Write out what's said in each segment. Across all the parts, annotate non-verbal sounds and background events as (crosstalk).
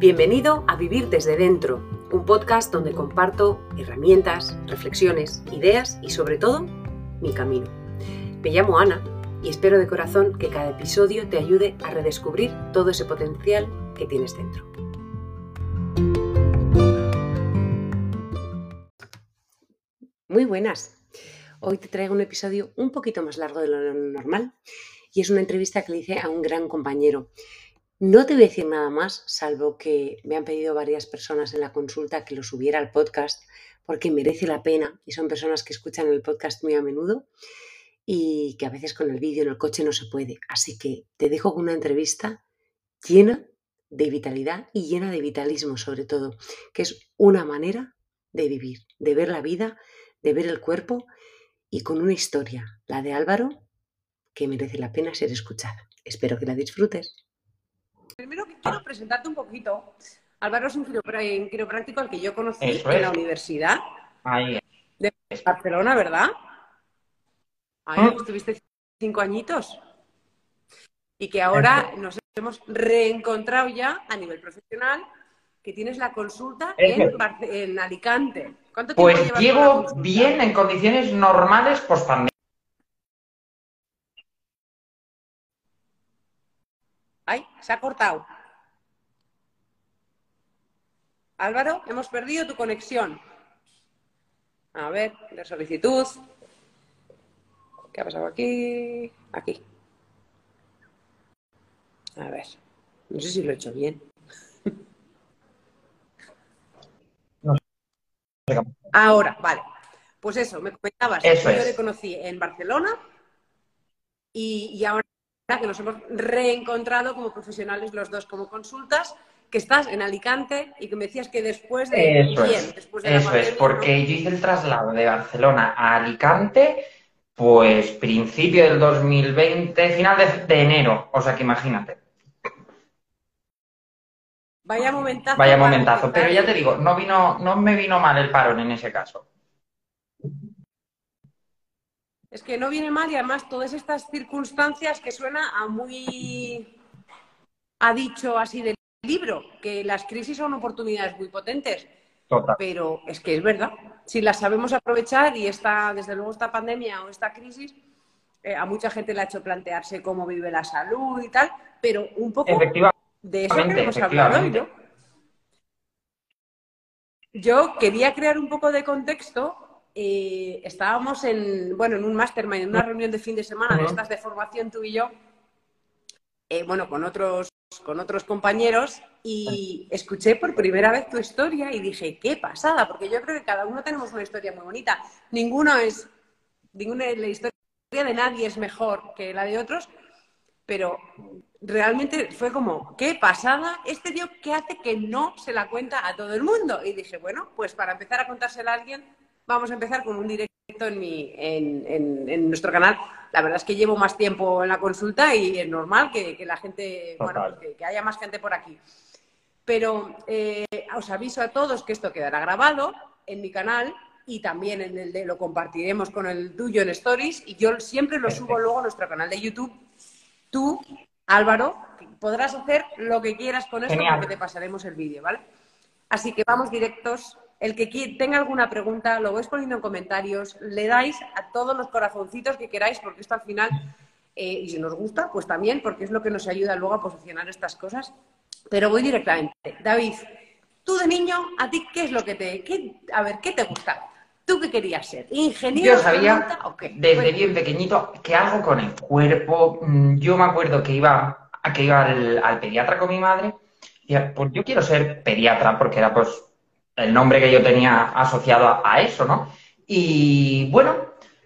Bienvenido a Vivir desde Dentro, un podcast donde comparto herramientas, reflexiones, ideas y sobre todo mi camino. Me llamo Ana y espero de corazón que cada episodio te ayude a redescubrir todo ese potencial que tienes dentro. Muy buenas. Hoy te traigo un episodio un poquito más largo de lo normal y es una entrevista que le hice a un gran compañero. No te voy a decir nada más, salvo que me han pedido varias personas en la consulta que lo subiera al podcast porque merece la pena y son personas que escuchan el podcast muy a menudo y que a veces con el vídeo en el coche no se puede. Así que te dejo con una entrevista llena de vitalidad y llena de vitalismo sobre todo, que es una manera de vivir, de ver la vida, de ver el cuerpo y con una historia, la de Álvaro, que merece la pena ser escuchada. Espero que la disfrutes. Primero quiero presentarte un poquito. Álvaro es un quiropráctico al que yo conocí en la universidad de Barcelona, ¿verdad? Ahí ¿Ah? estuviste cinco añitos. Y que ahora nos hemos reencontrado ya a nivel profesional, que tienes la consulta en, Alicante. ¿Cuánto tiempo pues llevo bien en condiciones normales post pandemia. Ay, se ha cortado. Álvaro, hemos perdido tu conexión. A ver, de solicitud. ¿Qué ha pasado aquí? Aquí. A ver. No sé si lo he hecho bien. Ahora, vale. Pues eso, me comentabas. Eso yo le conocí en Barcelona y, ahora que nos hemos reencontrado como profesionales los dos como consultas, que estás en Alicante y que me decías que después de... Eso es, eso es porque yo hice el traslado de Barcelona a Alicante pues principio del 2020, final de, enero, o sea que imagínate. Vaya momentazo. Vaya momentazo, pero ya te digo, no vino, no me vino mal el parón en ese caso. Es que no viene mal y además todas estas circunstancias que suena a muy ha dicho así del libro, que las crisis son oportunidades muy potentes. Pero es que es verdad. Si las sabemos aprovechar y esta, desde luego esta pandemia o esta crisis, eh, a mucha gente le ha hecho plantearse cómo vive la salud y tal, pero un poco de eso que hemos hablado hoy, ¿no? Yo quería crear un poco de contexto. Eh, estábamos en, bueno, en un mastermind, en una reunión de fin de semana de estas de formación tú y yo, eh, bueno, con otros con otros compañeros y escuché por primera vez tu historia y dije, qué pasada, porque yo creo que cada uno tenemos una historia muy bonita. Ninguno es, ninguna la historia de nadie es mejor que la de otros, pero realmente fue como, qué pasada, este tío que hace que no se la cuenta a todo el mundo. Y dije, bueno, pues para empezar a contársela a alguien, vamos a empezar con un directo en, mi, en, nuestro canal. La verdad es que llevo más tiempo en la consulta y es normal que, la gente, bueno, pues que, haya más gente por aquí. Pero eh, os aviso a todos que esto quedará grabado en mi canal y también en el de lo compartiremos con el tuyo en Stories y yo siempre lo subo luego a nuestro canal de YouTube. Tú, Álvaro, podrás hacer lo que quieras con esto porque te pasaremos el vídeo, ¿vale? Así que vamos directos el que tenga alguna pregunta, lo vais poniendo en comentarios, le dais a todos los corazoncitos que queráis, porque esto al final, eh, y si nos gusta, pues también, porque es lo que nos ayuda luego a posicionar estas cosas. Pero voy directamente. David, tú de niño, ¿a ti qué es lo que te... a ver, ¿qué te gusta? ¿Tú qué querías ser? ¿Ingeniero? Yo sabía desde bien pequeñito que algo con el cuerpo. Mm, yo me acuerdo que iba, que iba al, al pediatra con mi madre y pues yo quiero ser pediatra porque era pues el nombre que yo tenía asociado a, eso, ¿no? Y bueno,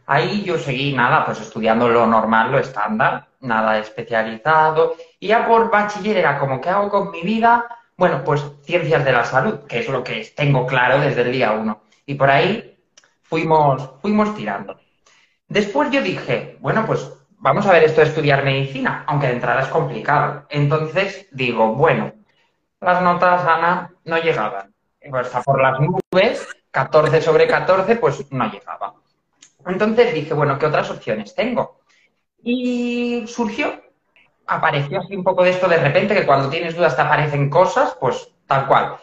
ahí yo seguí nada, pues estudiando lo normal, lo estándar, nada especializado. Y ya por bachiller era como, ¿qué hago con mi vida? Bueno, pues ciencias de la salud, que es lo que tengo claro desde el día uno. Y por ahí fuimos, fuimos tirando. Después yo dije, bueno, pues vamos a ver esto de estudiar medicina, aunque de entrada es complicado. Entonces digo, bueno, las notas, Ana, no llegaban pues por las nubes, 14 sobre 14, pues no llegaba. Entonces dije, bueno, ¿qué otras opciones tengo? Y surgió, apareció así un poco de esto de repente, que cuando tienes dudas te aparecen cosas, pues tal cual.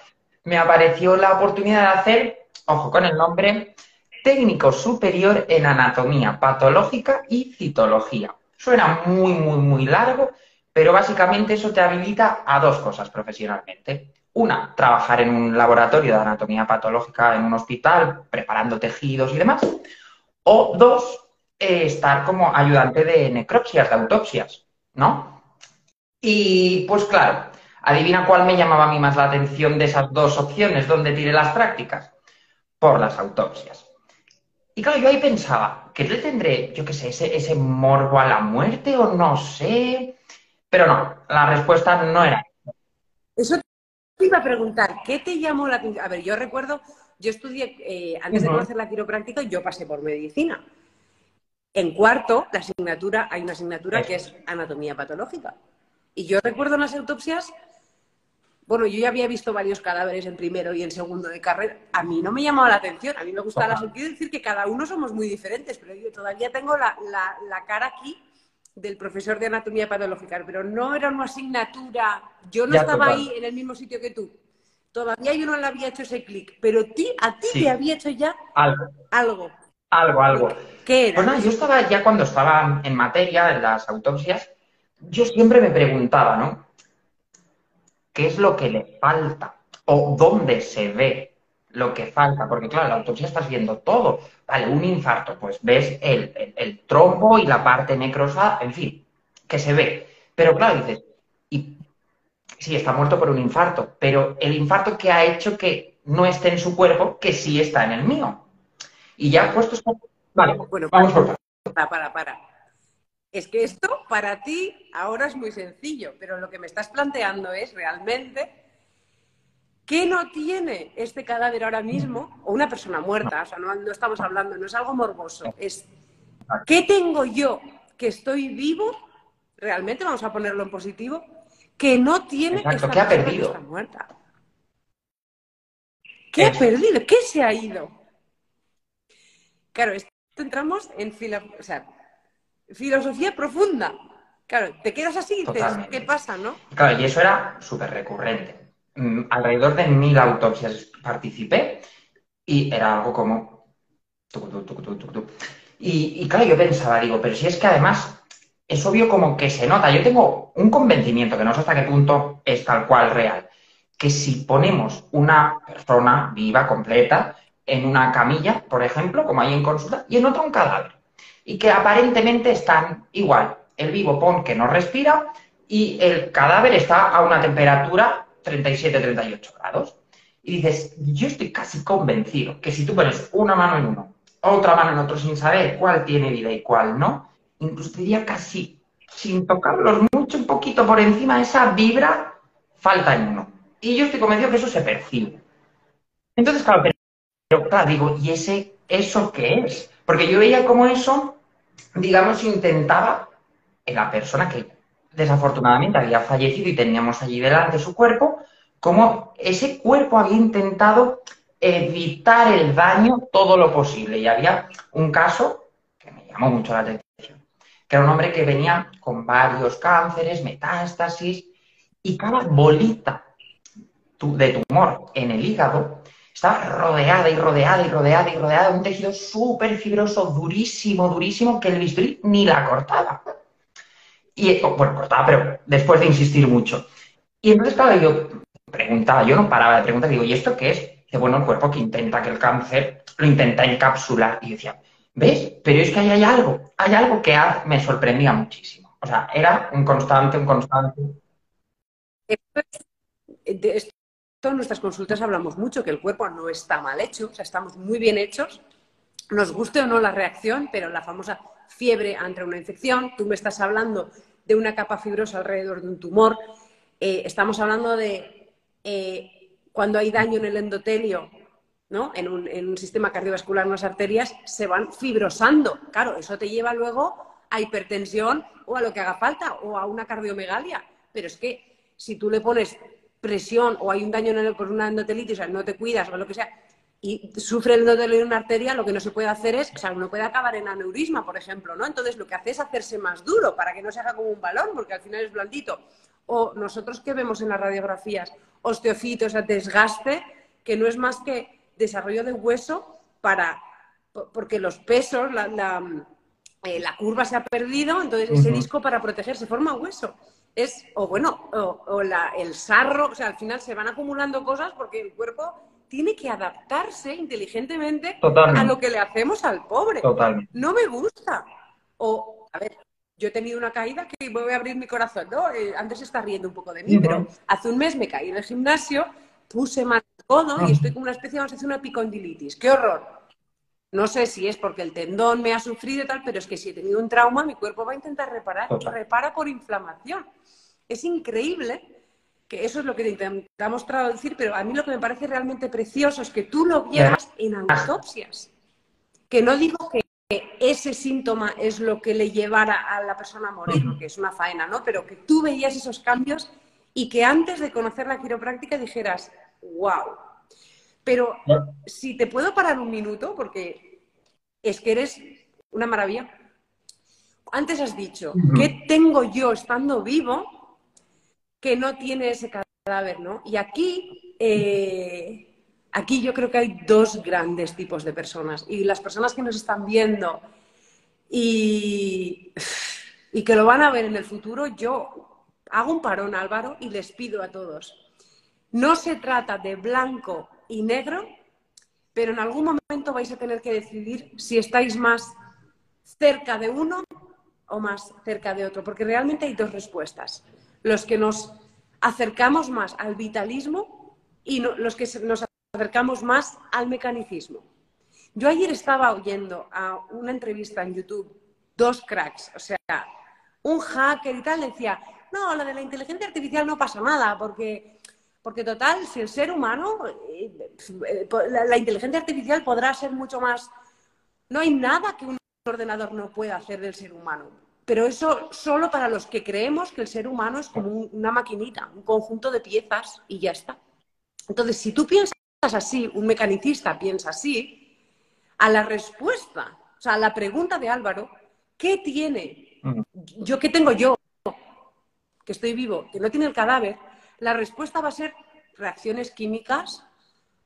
Me apareció la oportunidad de hacer, ojo con el nombre, técnico superior en anatomía patológica y citología. Suena muy, muy, muy largo, pero básicamente eso te habilita a dos cosas profesionalmente. Una, trabajar en un laboratorio de anatomía patológica en un hospital, preparando tejidos y demás. O dos, eh, estar como ayudante de necropsias, de autopsias, ¿no? Y pues claro, adivina cuál me llamaba a mí más la atención de esas dos opciones, donde tiré las prácticas. Por las autopsias. Y claro, yo ahí pensaba, ¿qué le tendré, yo qué sé, ese, ese morbo a la muerte o no sé? Pero no, la respuesta no era. Eso te iba a preguntar, ¿qué te llamó la atención? A ver, yo recuerdo, yo estudié, eh, antes de conocer la quiropráctica, yo pasé por medicina. En cuarto, la asignatura, hay una asignatura que es anatomía patológica. Y yo recuerdo en las autopsias, bueno, yo ya había visto varios cadáveres en primero y en segundo de carrera. A mí no me llamaba la atención, a mí me gustaba la sentido decir que cada uno somos muy diferentes, pero yo todavía tengo la, la cara aquí del profesor de anatomía patológica, pero no era una asignatura, yo no estaba ahí en el mismo sitio que tú. Todavía yo no le había hecho ese clic, pero ti, a ti te había hecho ya algo. Algo. Algo, algo. ¿Qué era? Pues nada, yo estaba ya cuando estaba en materia, en las autopsias, yo siempre me preguntaba, ¿no? ¿Qué es lo que le falta? ¿O dónde se ve lo que falta, porque claro, la autopsia estás viendo todo. Vale, un infarto, pues ves el, el, trombo y la parte necrosa, en fin, que se ve. Pero claro, dices, y sí, está muerto por un infarto, pero el infarto que ha hecho que no esté en su cuerpo, que sí está en el mío. Y ya puestos Vale, bueno, vamos por para, para, para. Es que esto para ti ahora es muy sencillo, pero lo que me estás planteando es realmente ¿Qué no tiene este cadáver ahora mismo? O una persona muerta, o sea, no, estamos hablando, no es algo morboso, es ¿qué tengo yo que estoy vivo? Realmente vamos a ponerlo en positivo, que no tiene esta ¿Qué ha perdido? está muerta. ¿Qué ha perdido? ¿Qué se ha ido? Claro, esto entramos en filosofía profunda. Claro, te quedas así y dices, ¿qué pasa, no? Claro, y eso era súper recurrente. Mm, alrededor de mil autopsias participé y era algo como... Y, claro, yo pensaba, digo, pero si es que además es obvio como que se nota. Yo tengo un convencimiento, que no sé hasta qué punto es tal cual real, que si ponemos una persona viva, completa, en una camilla, por ejemplo, como hay en consulta, y en otra un cadáver, y que aparentemente están igual. El vivo pon que no respira y el cadáver está a una temperatura 37, 38 grados. Y dices, yo estoy casi convencido que si tú pones una mano en uno, otra mano en otro sin saber cuál tiene vida y cuál no, incluso diría casi sin tocarlos mucho, un poquito por encima esa vibra, falta en uno. Y yo estoy convencido que eso se percibe. Entonces, claro, pero, claro, digo, ¿y ese eso qué es? Porque yo veía como eso, digamos, intentaba en la persona que desafortunadamente había fallecido y teníamos allí delante su cuerpo, como ese cuerpo había intentado evitar el daño todo lo posible. Y había un caso que me llamó mucho la atención, que era un hombre que venía con varios cánceres, metástasis, y cada bolita de tumor en el hígado estaba rodeada y rodeada y rodeada y rodeada de un tejido súper fibroso, durísimo, durísimo, que el bisturí ni la cortaba. Y, bueno, cortaba, pero después de insistir mucho. Y entonces, claro, yo preguntaba, yo no paraba de preguntar, digo, ¿y esto qué es? De bueno, el cuerpo que intenta que el cáncer lo intenta encapsular. Y decía, ¿ves? Pero es que ahí hay algo, hay algo que me sorprendía muchísimo. O sea, era un constante, un constante. De esto en nuestras consultas hablamos mucho, que el cuerpo no está mal hecho, o sea, estamos muy bien hechos, nos guste o no la reacción, pero la famosa fiebre ante una infección, tú me estás hablando de una capa fibrosa alrededor de un tumor, eh, estamos hablando de eh, cuando hay daño en el endotelio, ¿no? En un, sistema cardiovascular, en las arterias, se van fibrosando. Claro, eso te lleva luego a hipertensión o a lo que haga falta, o a una cardiomegalia. Pero es que si tú le pones presión o hay un daño en el, por una endotelitis, o no te cuidas o lo que sea, y sufre el nódulo de una arteria, lo que no se puede hacer es, o sea, uno puede acabar en aneurisma, por ejemplo, ¿no? Entonces lo que hace es hacerse más duro para que no se haga como un balón, porque al final es blandito. O nosotros que vemos en las radiografías, osteofitos, desgaste, que no es más que desarrollo de hueso para, porque los pesos, la, la, eh, curva se ha perdido, entonces ese disco para protegerse forma hueso. Es, o bueno, o, el sarro, o sea, al final se van acumulando cosas porque el cuerpo tiene que adaptarse inteligentemente a lo que le hacemos al pobre. No me gusta. O, a ver, yo he tenido una caída que voy a abrir mi corazón, ¿no? Eh, antes se está riendo un poco de mí, pero hace un mes me caí en el gimnasio, puse mal codo y estoy con una especie, vamos a decir, una epicondilitis. ¡Qué horror! No sé si es porque el tendón me ha sufrido y tal, pero es que si he tenido un trauma, mi cuerpo va a intentar reparar. Repara por inflamación. Es increíble que eso es lo que intentamos traducir, pero a mí lo que me parece realmente precioso es que tú lo vieras en autopsias. Que no digo que ese síntoma es lo que le llevara a la persona a morir, porque es una faena, ¿no? Pero que tú veías esos cambios y que antes de conocer la quiropráctica dijeras, wow. Pero si te puedo parar un minuto, porque es que eres una maravilla. Antes has dicho, ¿qué tengo yo estando vivo que no tiene ese cadáver, ¿no? Y aquí, eh, aquí yo creo que hay dos grandes tipos de personas. Y las personas que nos están viendo y, y que lo van a ver en el futuro, yo hago un parón, Álvaro, y les pido a todos. No se trata de blanco y negro, pero en algún momento vais a tener que decidir si estáis más cerca de uno o más cerca de otro, porque realmente hay dos respuestas los que nos acercamos más al vitalismo y los que nos acercamos más al mecanicismo. Yo ayer estaba oyendo a una entrevista en YouTube, dos cracks, o sea, un hacker y tal, decía, no, lo de la inteligencia artificial no pasa nada, porque, porque total, si el ser humano, eh, eh, la, la inteligencia artificial podrá ser mucho más... No hay nada que un ordenador no pueda hacer del ser humano pero eso solo para los que creemos que el ser humano es como una maquinita, un conjunto de piezas y ya está. Entonces, si tú piensas así, un mecanicista piensa así, a la respuesta, o sea, a la pregunta de Álvaro, ¿qué tiene? Yo, ¿qué tengo yo? Que estoy vivo, que no tiene el cadáver. La respuesta va a ser reacciones químicas,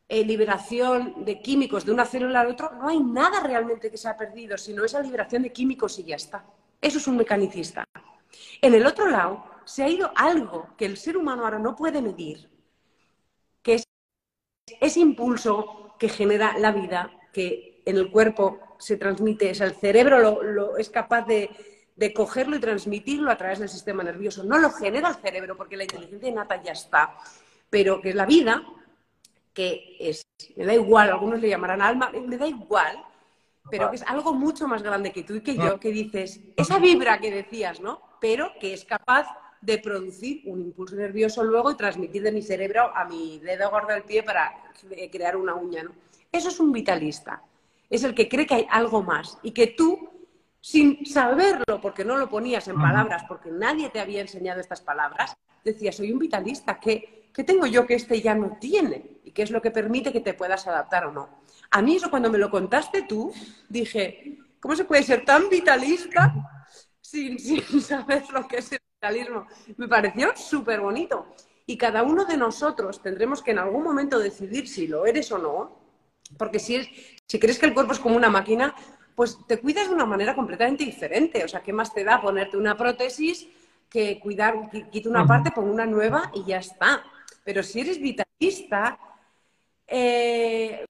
eh, liberación de químicos de una célula a otra. No hay nada realmente que se ha perdido, sino esa liberación de químicos y ya está. Eso es un mecanicista. En el otro lado, se ha ido algo que el ser humano ahora no puede medir, que es ese impulso que genera la vida, que en el cuerpo se transmite, es el cerebro lo, es capaz de, cogerlo y transmitirlo a través del sistema nervioso. No lo genera el cerebro porque la inteligencia innata ya está, pero que es la vida, que es, me da igual, algunos le llamarán alma, me da igual, pero que es algo mucho más grande que tú y que yo, que dices, esa vibra que decías, ¿no? Pero que es capaz de producir un impulso nervioso luego y transmitir de mi cerebro a mi dedo gordo del pie para crear una uña, ¿no? Eso es un vitalista. Es el que cree que hay algo más y que tú, sin saberlo, porque no lo ponías en palabras, porque nadie te había enseñado estas palabras, decías, soy un vitalista, ¿qué, ¿qué tengo yo que este ya no tiene? ¿Y qué es lo que permite que te puedas adaptar o no? A mí eso cuando me lo contaste tú, dije, ¿cómo se puede ser tan vitalista sin, (laughs) saber lo que es el vitalismo? Me pareció súper bonito. Y cada uno de nosotros tendremos que en algún momento decidir si lo eres o no, porque si, es, si crees que el cuerpo es como una máquina, pues te cuidas de una manera completamente diferente. O sea, ¿qué más te da ponerte una prótesis que cuidar, quita una parte, pongo una nueva y ya está? Pero si eres vitalista, eh,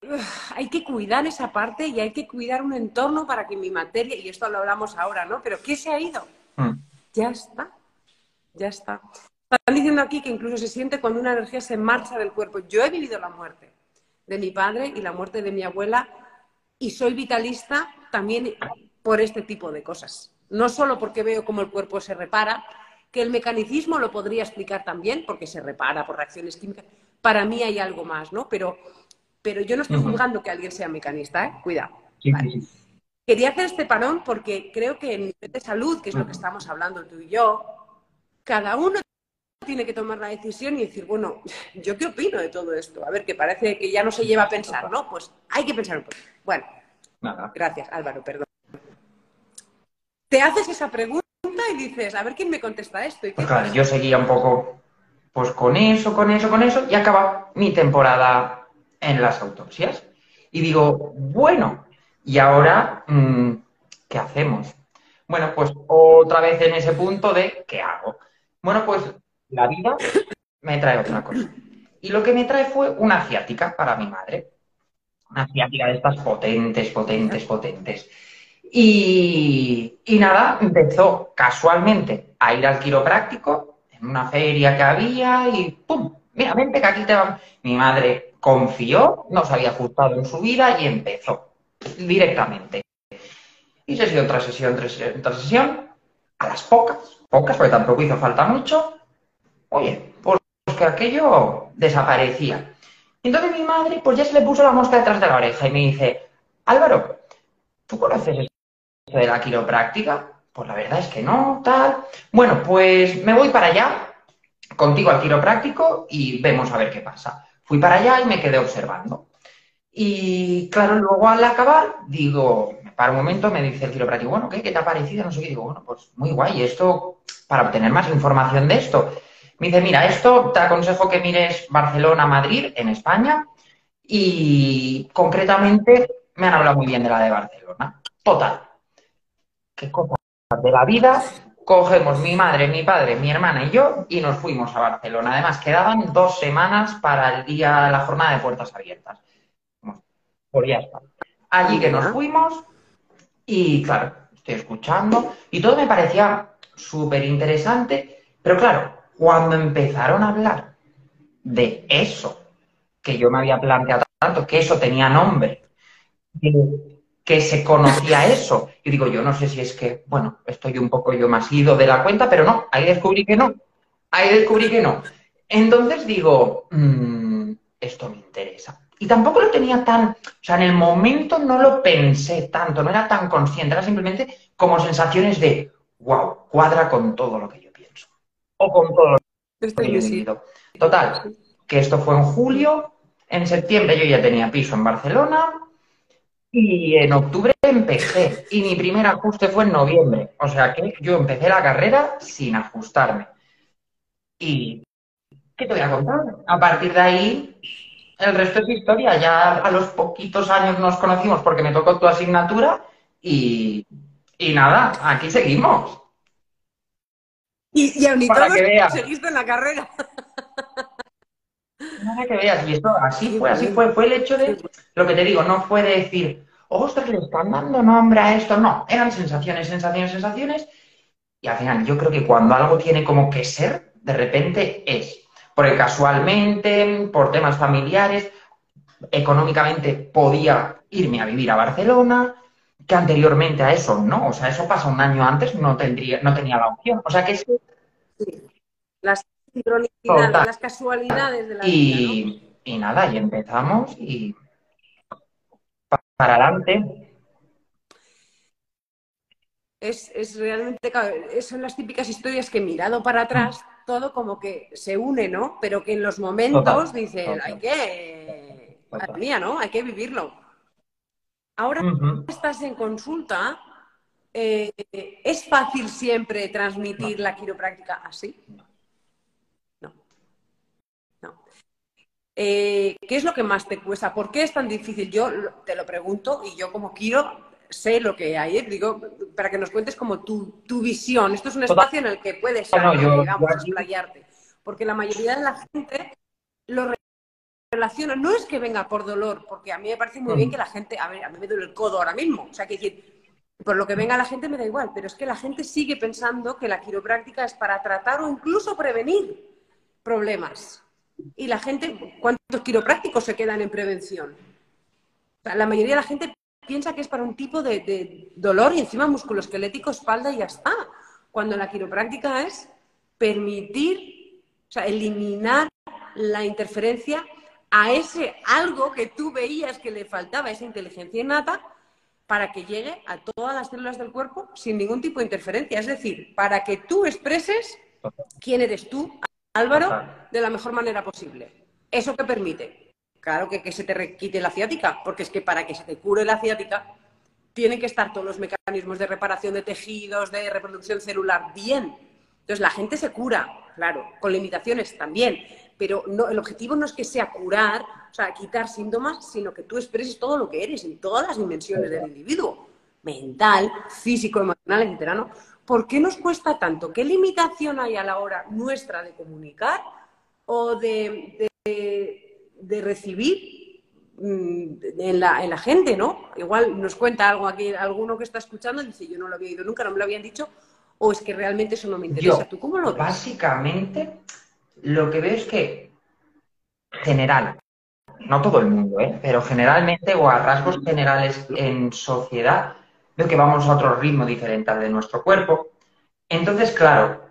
hay que cuidar esa parte y hay que cuidar un entorno para que mi materia, y esto lo hablamos ahora, ¿no? Pero ¿qué se ha ido? Mm. Ya está, ya está. Están diciendo aquí que incluso se siente cuando una energía se marcha del cuerpo. Yo he vivido la muerte de mi padre y la muerte de mi abuela y soy vitalista también por este tipo de cosas. No solo porque veo cómo el cuerpo se repara, que el mecanicismo lo podría explicar también, porque se repara por reacciones químicas. Para mí hay algo más, ¿no? Pero, pero yo no estoy juzgando que alguien sea mecanista, ¿eh? Cuidado. Quería hacer este parón porque creo que en nivel de salud, que es lo que estamos hablando tú y yo, cada uno tiene que tomar la decisión y decir, bueno, ¿yo qué opino de todo esto? A ver, que parece que ya no se lleva a pensar, ¿no? Pues hay que pensar un poco. Bueno, gracias, Álvaro, perdón. Te haces esa pregunta y dices, a ver quién me contesta esto. yo seguía un poco pues con eso, con eso, con eso, y acaba mi temporada en las autopsias. Y digo, bueno, ¿y ahora mm, qué hacemos? Bueno, pues otra vez en ese punto de ¿qué hago? Bueno, pues la vida me trae otra cosa. Y lo que me trae fue una ciática para mi madre. Una ciática de estas potentes, potentes, potentes. Y, nada, empezó casualmente a ir al quiropráctico en una feria que había y ¡pum! Mira, vente que aquí te va. Mi madre confió, no se había ajustado en su vida y empezó directamente. Y sesión tras sesión tras sesión tras sesión, a las pocas, pocas, porque tampoco hizo falta mucho, oye, pues que aquello desaparecía. Entonces mi madre, pues ya se le puso la mosca detrás de la oreja y me dice, Álvaro, ¿tú conoces de la quiropráctica? Pues la verdad es que no, tal. Bueno, pues me voy para allá, contigo al quiropráctico y vemos a ver qué pasa. Fui para allá y me quedé observando. Y claro, luego al acabar, digo, para un momento me dice el quiropráctico, bueno, ¿qué, ¿Qué te ha parecido? No sé qué. Digo, bueno, pues muy guay. Esto, para obtener más información de esto, me dice, mira, esto te aconsejo que mires Barcelona, Madrid, en España, y concretamente me han hablado muy bien de la de Barcelona. Total. ¿Qué cosa de la vida? Cogemos mi madre, mi padre, mi hermana y yo y nos fuimos a Barcelona. Además, quedaban dos semanas para el día, la jornada de puertas abiertas. Pues ya está. Allí que nos fuimos y, claro, estoy escuchando y todo me parecía súper interesante, pero claro, cuando empezaron a hablar de eso, que yo me había planteado tanto, que eso tenía nombre, que se conocía eso, y digo, yo no sé si es que, bueno, estoy un poco yo más ido de la cuenta, pero no, ahí descubrí que no, ahí descubrí que no. Entonces digo, mmm, esto me interesa. Y tampoco lo tenía tan, o sea, en el momento no lo pensé tanto, no era tan consciente, era simplemente como sensaciones de, wow, cuadra con todo lo que yo pienso. O con todo lo que yo he vivido. Total, que esto fue en julio, en septiembre yo ya tenía piso en Barcelona y en octubre empecé. Y mi primer ajuste fue en noviembre. O sea que yo empecé la carrera sin ajustarme. ¿Y qué te voy a contar? A partir de ahí el resto es historia. Ya a los poquitos años nos conocimos porque me tocó tu asignatura y, y nada, aquí seguimos. Y, y aún y Para todo que veas. seguiste en la carrera. (laughs) Nada que veas. Y esto así fue, así fue. Fue el hecho de, lo que te digo, no fue de decir, ostras, le están dando nombre a esto. No, eran sensaciones, sensaciones, sensaciones. Y al final, yo creo que cuando algo tiene como que ser, de repente es. Porque casualmente, por temas familiares, económicamente podía irme a vivir a Barcelona, que anteriormente a eso no. O sea, eso pasa un año antes, no tendría, no tenía la opción. O sea que es Las las casualidades de la vida, y, y nada, y empezamos y pa- para adelante. Es, es realmente, son las típicas historias que mirado para atrás, todo como que se une, ¿no? Pero que en los momentos dicen, hay que, mía, ¿no? Hay que vivirlo. Ahora Ujú. estás en consulta, eh, ¿es fácil siempre transmitir la quiropráctica así? No. Eh, ¿qué es lo que más te cuesta? ¿Por qué es tan difícil? Yo te lo pregunto y yo como quiero sé lo que hay, ¿eh? digo, para que nos cuentes como tu, tu visión. Esto es un espacio en el que puedes No, no, hablar, yo- digamos, yo explayarte. Porque la mayoría de la gente lo re- relaciona. No es que venga por dolor, porque a mí me parece muy bien Mm. que la gente, a ver, a mí me duele el codo ahora mismo. O sea, que decir, por lo que venga la gente me da igual, pero es que la gente sigue pensando que la quiropráctica es para tratar o incluso prevenir problemas. Y la gente, ¿cuántos quiroprácticos se quedan en prevención? La mayoría de la gente piensa que es para un tipo de, de dolor y encima musculoesquelético, espalda y ya está. Cuando la quiropráctica es permitir, o sea, eliminar la interferencia a ese algo que tú veías que le faltaba, esa inteligencia innata, para que llegue a todas las células del cuerpo sin ningún tipo de interferencia. Es decir, para que tú expreses quién eres tú, Álvaro, de la mejor manera posible. ¿Eso qué permite? Claro que, que se te requite la ciática, porque es que para que se te cure la ciática tienen que estar todos los mecanismos de reparación de tejidos, de reproducción celular bien. Entonces la gente se cura, claro, con limitaciones también, pero no, el objetivo no es que sea curar, o sea, quitar síntomas, sino que tú expreses todo lo que eres en todas las dimensiones del individuo, mental, físico, emocional, etcétera, ¿no? ¿Por qué nos cuesta tanto? ¿Qué limitación hay a la hora nuestra de comunicar o de, de, recibir mm, en la, en la, gente, ¿no? Igual nos cuenta algo aquí, alguno que está escuchando y dice, yo no lo había oído nunca, no me lo habían dicho, o es que realmente eso no me interesa. ¿Tú cómo lo ves? Básicamente, lo que veo es que general, no todo el mundo, ¿eh? pero generalmente o a rasgos generales en sociedad, veo que vamos a otro ritmo diferente al de nuestro cuerpo. Entonces, claro,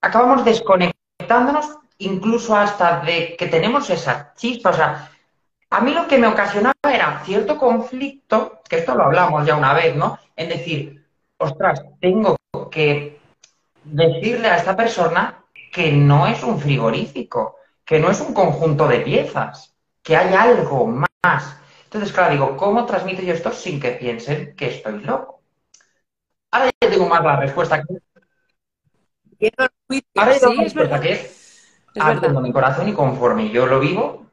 acabamos desconectándonos incluso hasta de que tenemos esa chispa. O sea, a mí lo que me ocasionaba era cierto conflicto, que esto lo hablamos ya una vez, ¿no? En decir, ostras, tengo que decirle a esta persona que no es un frigorífico, que no es un conjunto de piezas, que hay algo más. Entonces, claro, digo, ¿cómo transmito yo esto sin que piensen que estoy loco? Ahora ya tengo más la respuesta. Ahora ya tengo la respuesta que es abriendo mi corazón y conforme yo lo vivo,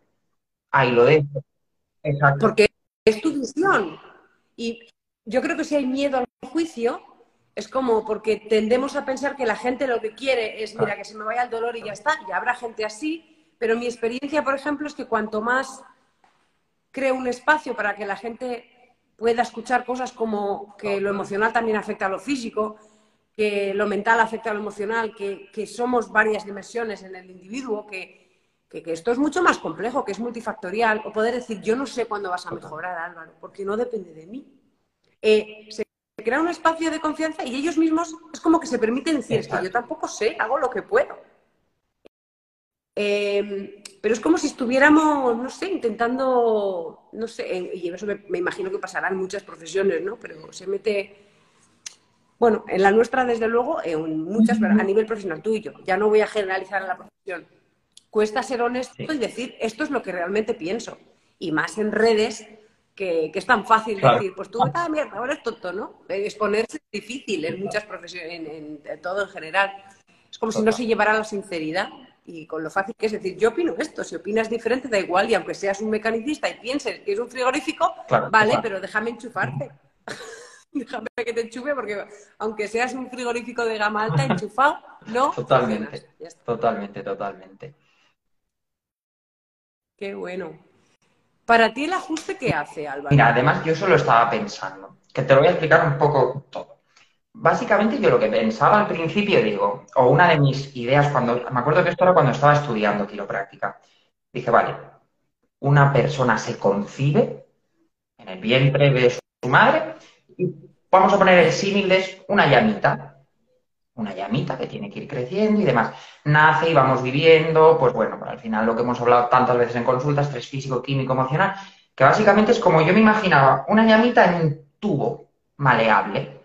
ahí lo dejo. Exacto. Porque es tu visión. Y yo creo que si hay miedo al juicio, es como porque tendemos a pensar que la gente lo que quiere es, mira, que se me vaya el dolor y ya está. Y habrá gente así, pero mi experiencia, por ejemplo, es que cuanto más creo un espacio para que la gente pueda escuchar cosas como que lo emocional también afecta a lo físico, que lo mental afecta a lo emocional, que, somos varias dimensiones en el individuo, que, esto es mucho más complejo, que es multifactorial, o poder decir, yo no sé cuándo vas a mejorar, Álvaro, porque no depende de mí. Eh, se crea un espacio de confianza y ellos mismos es como que se permiten decir, es que yo tampoco sé, hago lo que puedo. Eh, pero es como si estuviéramos, no sé, intentando, no sé, y eso me, me imagino que pasará en muchas profesiones, ¿no? Pero se mete bueno, en la nuestra, desde luego, en muchas, a nivel profesional, tú y yo, ya no voy a generalizar en la profesión. Cuesta ser honesto y decir, esto es lo que realmente pienso. Y más en redes, que, es tan fácil decir, pues tú, ah, mierda, ahora es tonto, ¿no? Exponerse es difícil en muchas profesiones, en, todo en general. Es como si no se llevara la sinceridad y con lo fácil que es decir, yo opino esto, si opinas diferente da igual y aunque seas un mecanicista y pienses que es un frigorífico, vale, pero déjame enchufarte. (laughs) déjame que te enchufe porque aunque seas un frigorífico de gama alta enchufado, no. Totalmente, totalmente, totalmente. Qué bueno. Para ti el ajuste qué hace, Álvaro. Mira, además yo solo estaba pensando, que te lo voy a explicar un poco todo. Básicamente yo lo que pensaba al principio, digo, o una de mis ideas cuando, me acuerdo que esto era cuando estaba estudiando quiropráctica, dije, vale, una persona se concibe en el vientre de su madre vamos a poner el símil es una llamita. Una llamita que tiene que ir creciendo y demás. Nace y vamos viviendo, pues bueno, al final lo que hemos hablado tantas veces en consultas, estrés físico, químico, emocional, que básicamente es como yo me imaginaba, una llamita en un tubo maleable.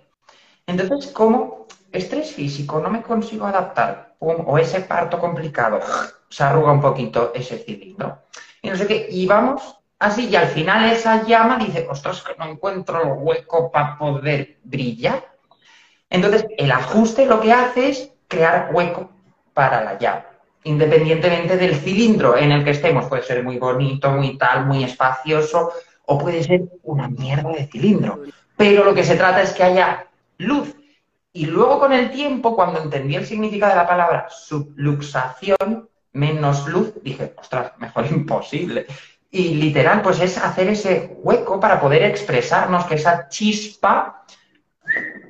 Entonces, como estrés físico, no me consigo adaptar, o ese parto complicado, se arruga un poquito ese cilindro. Y no sé qué, y vamos así, y al final esa llama dice, ostras, que no encuentro el hueco para poder brillar. Entonces, el ajuste lo que hace es crear hueco para la llama, independientemente del cilindro en el que estemos. Puede ser muy bonito, muy tal, muy espacioso, o puede ser una mierda de cilindro. Pero lo que se trata es que haya luz. Y luego con el tiempo, cuando entendí el significado de la palabra subluxación, menos luz, dije, ostras, mejor (laughs) imposible. Y literal, pues es hacer ese hueco para poder expresarnos, que esa chispa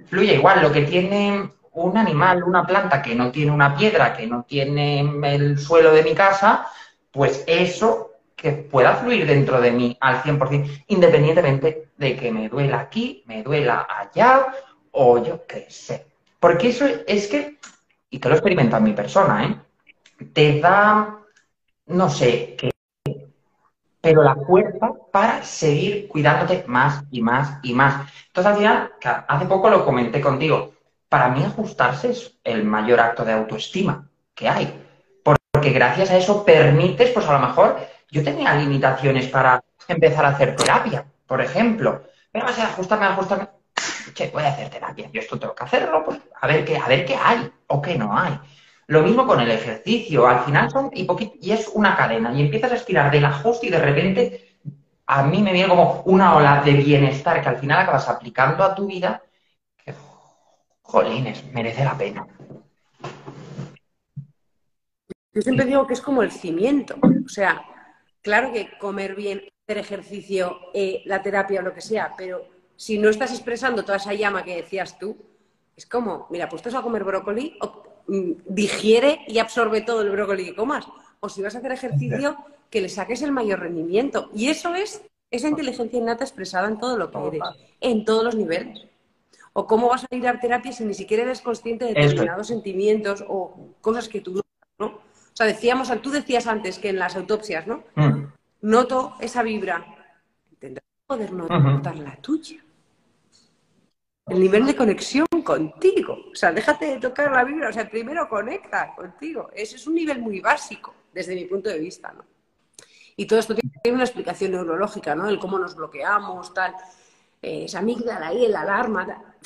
fluya igual. Lo que tiene un animal, una planta que no tiene una piedra, que no tiene el suelo de mi casa, pues eso que pueda fluir dentro de mí al 100%, independientemente de que me duela aquí, me duela allá o yo qué sé. Porque eso es que, y que lo experimenta mi persona, ¿eh? te da, no sé, que pero la fuerza para seguir cuidándote más y más y más. Entonces, al final, hace poco lo comenté contigo, para mí ajustarse es el mayor acto de autoestima que hay. Porque gracias a eso permites, pues a lo mejor, yo tenía limitaciones para empezar a hacer terapia, por ejemplo. Pero vas a ajustarme, ajustarme. Che, voy a hacer terapia. Yo esto tengo que hacerlo, pues a ver qué, a ver qué hay o qué no hay. Lo mismo con el ejercicio. Al final son y, y es una cadena. Y empiezas a estirar del ajuste y de repente a mí me viene como una ola de bienestar que al final acabas aplicando a tu vida que, jolines, merece la pena. Yo siempre digo que es como el cimiento. O sea, claro que comer bien, hacer ejercicio, eh, la terapia o lo que sea, pero si no estás expresando toda esa llama que decías tú, es como, mira, pues estás a comer brócoli, mm, digiere y absorbe todo el brócoli que comas. O si vas a hacer ejercicio, (laughs) que le saques el mayor rendimiento. Y eso es esa inteligencia innata expresada en todo lo que eres, en todos los niveles. O cómo vas a ir a terapia si ni siquiera eres consciente de determinados sentimientos o cosas que tú no, O sea, decíamos, tú decías antes que en las autopsias, ¿no? Mm. Noto esa vibra. Tendrás que poder notar la tuya. El nivel de conexión contigo. O sea, déjate de tocar la vibra. O sea, primero conecta contigo. Ese es un nivel muy básico, desde mi punto de vista, ¿no? Y todo esto tiene una explicación neurológica, ¿no? El cómo nos bloqueamos, tal. Eh, esa amígdala ahí, el alarma.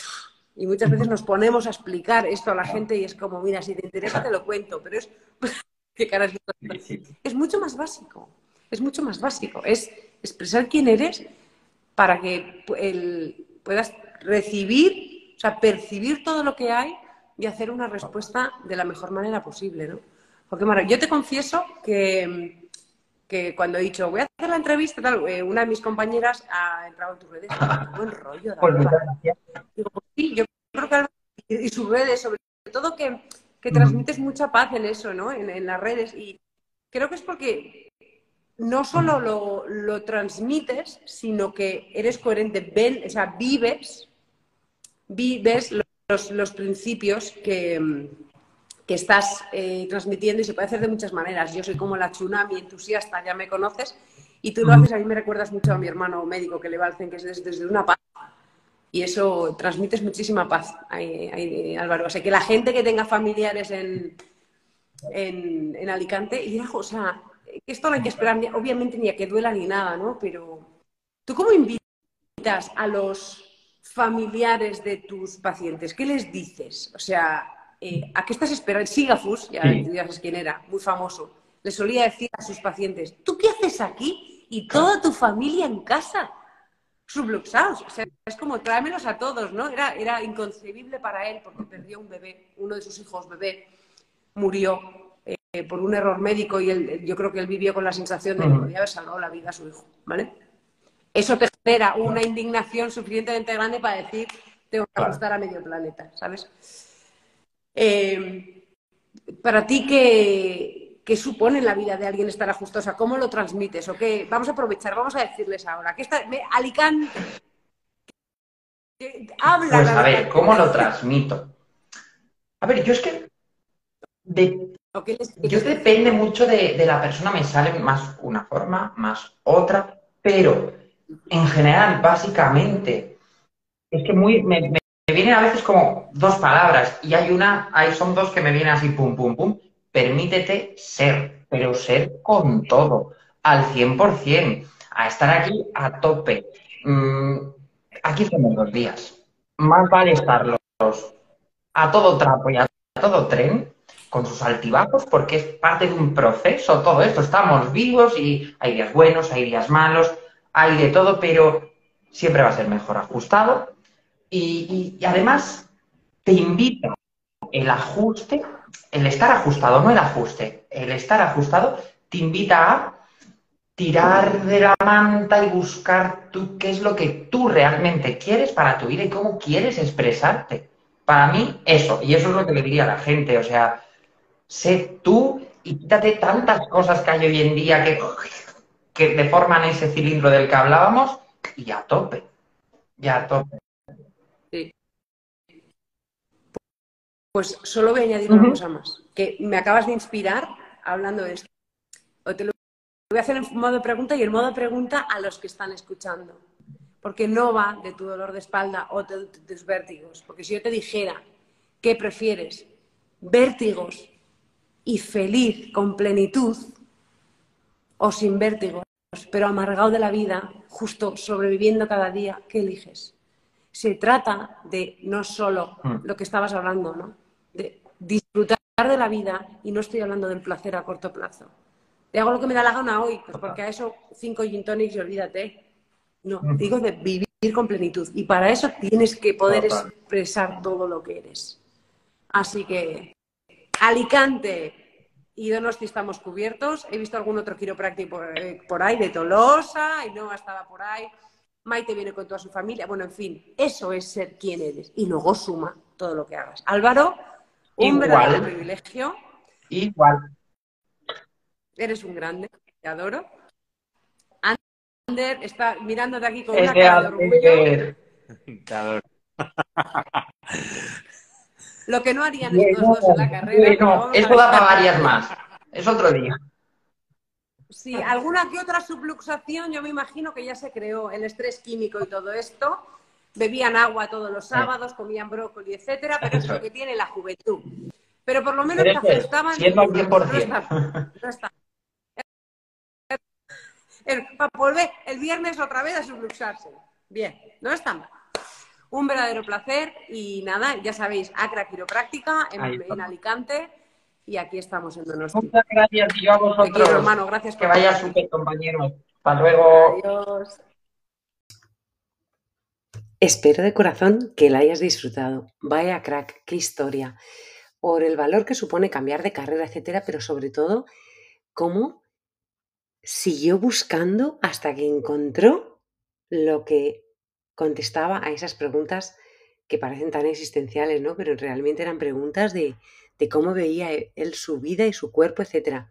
Y muchas veces nos ponemos a explicar esto a la gente y es como, mira, si te interesa te lo cuento, pero es... (laughs) ¿Qué caras es mucho más básico. Es mucho más básico. Es expresar quién eres para que puedas recibir, o sea, percibir todo lo que hay y hacer una respuesta de la mejor manera posible, ¿no? Porque, Mara, yo te confieso que que cuando he dicho, voy a hacer la entrevista, tal, eh, una de mis compañeras ha entrado en tus redes, (laughs) buen rollo. Pues Digo, pues sí, yo creo que y sus redes, sobre todo que, que transmites mucha paz en eso, ¿no? En, las redes. Y creo que es porque no solo lo, lo, transmites, sino que eres coherente, ven, o sea, vives, vives los, los principios que, que estás eh, transmitiendo y se puede hacer de muchas maneras. Yo soy como la tsunami entusiasta, ya me conoces, y tú lo haces, a mí me recuerdas mucho a mi hermano médico que le va al que es desde, una paz. Y eso transmites muchísima paz, Álvaro. O sea, que la gente que tenga familiares en, en, Alicante, y o sea, esto no hay que esperar, obviamente, ni a que duela ni nada, ¿no? Pero, ¿tú cómo invitas a los familiares de tus pacientes? ¿Qué les dices? O sea, eh, ¿a qué estás esperando? Sigafus, ya, sabes quién era, muy famoso, le solía decir a sus pacientes, ¿tú qué haces aquí? Y toda tu familia en casa, subluxados. O sea, es como tráemelos a todos, ¿no? Era, era inconcebible para él porque perdió un bebé, uno de sus hijos bebé murió eh, por un error médico y él, yo creo que él vivió con la sensación de que podía haber salvado la vida a su hijo, ¿vale? Eso te genera una indignación suficientemente grande para decir, tengo que ajustar a medio planeta, ¿sabes? Eh, para ti, ¿qué, supone en la vida de alguien estar ajustosa? ¿Cómo lo transmites? ¿O qué? Vamos a aprovechar, vamos a decirles ahora. que está, Alicante. Habla. Pues a ver, ¿cómo lo transmito? A ver, yo es que. yo depende mucho de, la persona, me sale más una forma, más otra, pero en general, básicamente, es que muy, me vienen a veces como dos palabras y hay una, hay, son dos que me vienen así, pum, pum, pum. Permítete ser, pero ser con todo, al 100%, a estar aquí a tope. Mm, aquí somos dos días. Más vale estarlos a todo trapo y a todo tren, con sus altibajos, porque es parte de un proceso todo esto. Estamos vivos y hay días buenos, hay días malos, hay de todo, pero siempre va a ser mejor ajustado y, además te invita el ajuste, el estar ajustado, no el ajuste, el estar ajustado te invita a tirar de la manta y buscar tú qué es lo que tú realmente quieres para tu vida y cómo quieres expresarte. Para mí, eso, y eso es lo que le diría a la gente, o sea, sé tú y quítate tantas cosas que hay hoy en día que, que deforman ese cilindro del que hablábamos y a tope, ya a tope. Pues solo voy a añadir una cosa más, que me acabas de inspirar hablando de esto. O te lo voy a hacer en modo de pregunta y en modo de pregunta a los que están escuchando. Porque no va de tu dolor de espalda o de tus vértigos. Porque si yo te dijera, ¿qué prefieres? Vértigos y feliz, con plenitud, o sin vértigos, pero amargado de la vida, justo sobreviviendo cada día, ¿qué eliges? Se trata de no solo mm. lo que estabas hablando, ¿no? disfrutar de la vida y no estoy hablando del placer a corto plazo. Te hago lo que me da la gana hoy, pues porque a eso cinco gin tonics y olvídate. No, digo de vivir con plenitud. Y para eso tienes que poder expresar todo lo que eres. Así que, Alicante y Donosti estamos cubiertos. He visto algún otro quiropráctico por, eh, por ahí, de Tolosa, y no estaba por ahí. Maite viene con toda su familia. Bueno, en fin, eso es ser quien eres. Y luego suma todo lo que hagas. Álvaro, un verdadero privilegio. Igual. Eres un grande, te adoro. Ander está mirándote aquí con una cara de orgullo. (laughs) Te adoro. (laughs) Lo que no harían estos dos en la carrera. No, eso da para varias más. Es otro día. Sí, alguna que otra subluxación, yo me imagino que ya se creó el estrés químico y todo esto. Bebían agua todos los sábados, comían brócoli, etcétera, pero es lo que tiene la juventud. Pero por lo menos te ajustaban. Siendo al 100%. No está. Para volver el viernes otra vez a subluxarse. Bien, no está mal. Un verdadero placer y nada, ya sabéis, Acra Quiropráctica en, Alicante y aquí estamos en Donosti. Muchas gracias y yo a vosotros. hermano, gracias por Que vaya súper, compañero. Hasta luego. Adiós. Espero de corazón que la hayas disfrutado. Vaya crack, qué historia. Por el valor que supone cambiar de carrera, etcétera, pero sobre todo, cómo siguió buscando hasta que encontró lo que contestaba a esas preguntas que parecen tan existenciales, ¿no? Pero realmente eran preguntas de, de cómo veía e, él su vida y su cuerpo, etcétera.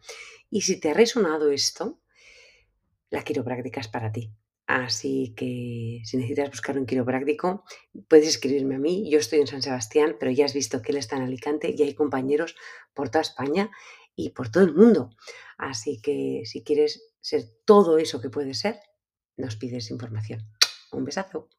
Y si te ha resonado esto, la quiropráctica es para ti. Así que si necesitas buscar un quiropráctico, puedes escribirme a mí. Yo estoy en San Sebastián, pero ya has visto que él está en Alicante y hay compañeros por toda España y por todo el mundo. Así que si quieres ser todo eso que puedes ser, nos pides información. Un besazo.